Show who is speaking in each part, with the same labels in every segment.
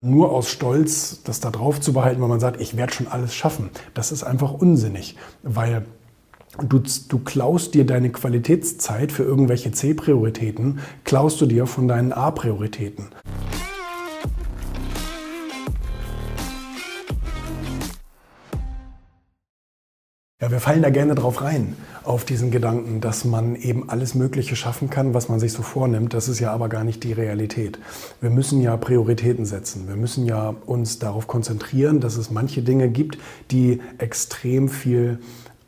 Speaker 1: nur aus Stolz das da drauf zu behalten, weil man sagt, ich werde schon alles schaffen. Das ist einfach unsinnig, weil du, du klaust dir deine Qualitätszeit für irgendwelche C-Prioritäten, klaust du dir von deinen A-Prioritäten. Ja, wir fallen da gerne drauf rein, auf diesen Gedanken, dass man eben alles Mögliche schaffen kann, was man sich so vornimmt. Das ist ja aber gar nicht die Realität. Wir müssen ja Prioritäten setzen. Wir müssen ja uns darauf konzentrieren, dass es manche Dinge gibt, die extrem viel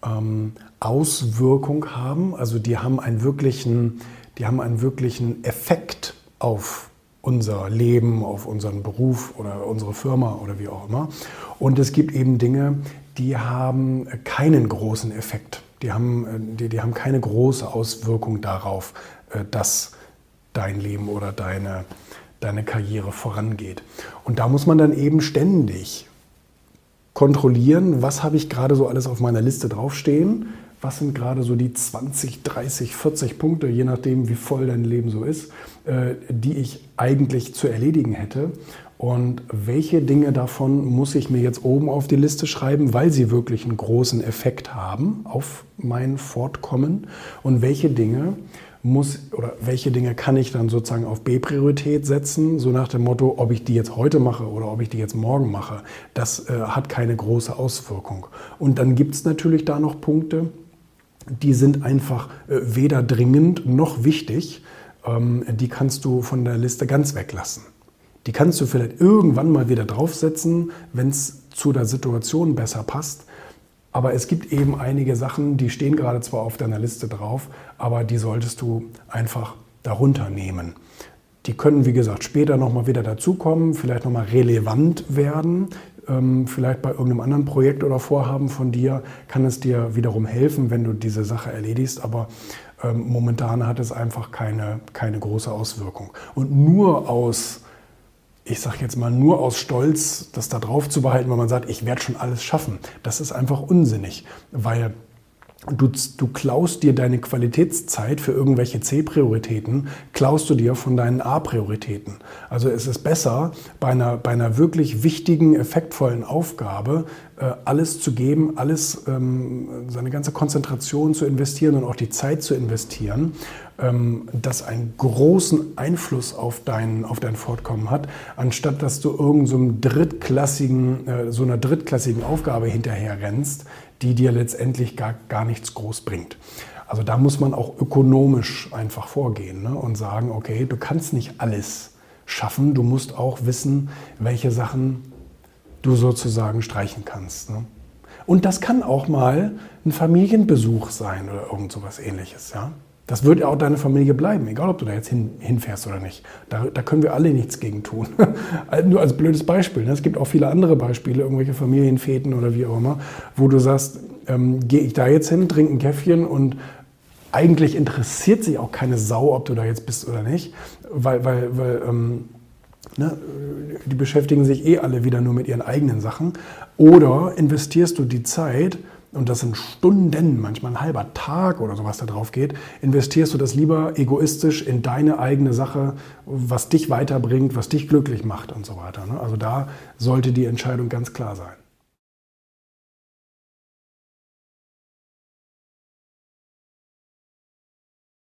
Speaker 1: ähm, Auswirkung haben. Also die haben einen wirklichen, die haben einen wirklichen Effekt auf unser Leben, auf unseren Beruf oder unsere Firma oder wie auch immer. Und es gibt eben Dinge, die haben keinen großen Effekt. Die haben, äh, die, die haben keine große Auswirkung darauf, äh, dass dein Leben oder deine, deine Karriere vorangeht. Und da muss man dann eben ständig kontrollieren, was habe ich gerade so alles auf meiner Liste draufstehen, was sind gerade so die 20, 30, 40 Punkte, je nachdem, wie voll dein Leben so ist, äh, die ich eigentlich zu erledigen hätte. Und welche Dinge davon muss ich mir jetzt oben auf die Liste schreiben, weil sie wirklich einen großen Effekt haben auf mein Fortkommen? Und welche Dinge muss oder welche Dinge kann ich dann sozusagen auf B-Priorität setzen, so nach dem Motto, ob ich die jetzt heute mache oder ob ich die jetzt morgen mache, das äh, hat keine große Auswirkung. Und dann gibt es natürlich da noch Punkte, die sind einfach äh, weder dringend noch wichtig. Ähm, die kannst du von der Liste ganz weglassen. Die kannst du vielleicht irgendwann mal wieder draufsetzen, wenn es zu der Situation besser passt. Aber es gibt eben einige Sachen, die stehen gerade zwar auf deiner Liste drauf, aber die solltest du einfach darunter nehmen. Die können, wie gesagt, später nochmal wieder dazukommen, vielleicht nochmal relevant werden. Ähm, vielleicht bei irgendeinem anderen Projekt oder Vorhaben von dir kann es dir wiederum helfen, wenn du diese Sache erledigst. Aber ähm, momentan hat es einfach keine, keine große Auswirkung. Und nur aus ich sage jetzt mal, nur aus Stolz das da drauf zu behalten, weil man sagt, ich werde schon alles schaffen. Das ist einfach unsinnig, weil Du, du, klaust dir deine Qualitätszeit für irgendwelche C-Prioritäten, klaust du dir von deinen A-Prioritäten. Also es ist besser, bei einer, bei einer wirklich wichtigen, effektvollen Aufgabe alles zu geben, alles, ähm, seine ganze Konzentration zu investieren und auch die Zeit zu investieren, ähm, das einen großen Einfluss auf dein, auf dein Fortkommen hat, anstatt dass du irgendeinem so drittklassigen, äh, so einer drittklassigen Aufgabe hinterher rennst, die dir letztendlich gar, gar nichts groß bringt. Also da muss man auch ökonomisch einfach vorgehen ne? und sagen, okay, du kannst nicht alles schaffen, du musst auch wissen, welche Sachen du sozusagen streichen kannst. Ne? Und das kann auch mal ein Familienbesuch sein oder irgend sowas ähnliches. Ja? Das wird ja auch deine Familie bleiben, egal ob du da jetzt hin, hinfährst oder nicht. Da, da, können wir alle nichts gegen tun. Nur als blödes Beispiel. Ne? Es gibt auch viele andere Beispiele, irgendwelche Familienfäden oder wie auch immer, wo du sagst, ähm, gehe ich da jetzt hin, trinke ein Käffchen und eigentlich interessiert sich auch keine Sau, ob du da jetzt bist oder nicht, weil, weil, weil ähm, ne, die beschäftigen sich eh alle wieder nur mit ihren eigenen Sachen. Oder investierst du die Zeit, und das sind Stunden, manchmal ein halber Tag oder sowas da drauf geht, investierst du das lieber egoistisch in deine eigene Sache, was dich weiterbringt, was dich glücklich macht und so weiter. Ne? Also da sollte die Entscheidung ganz klar sein.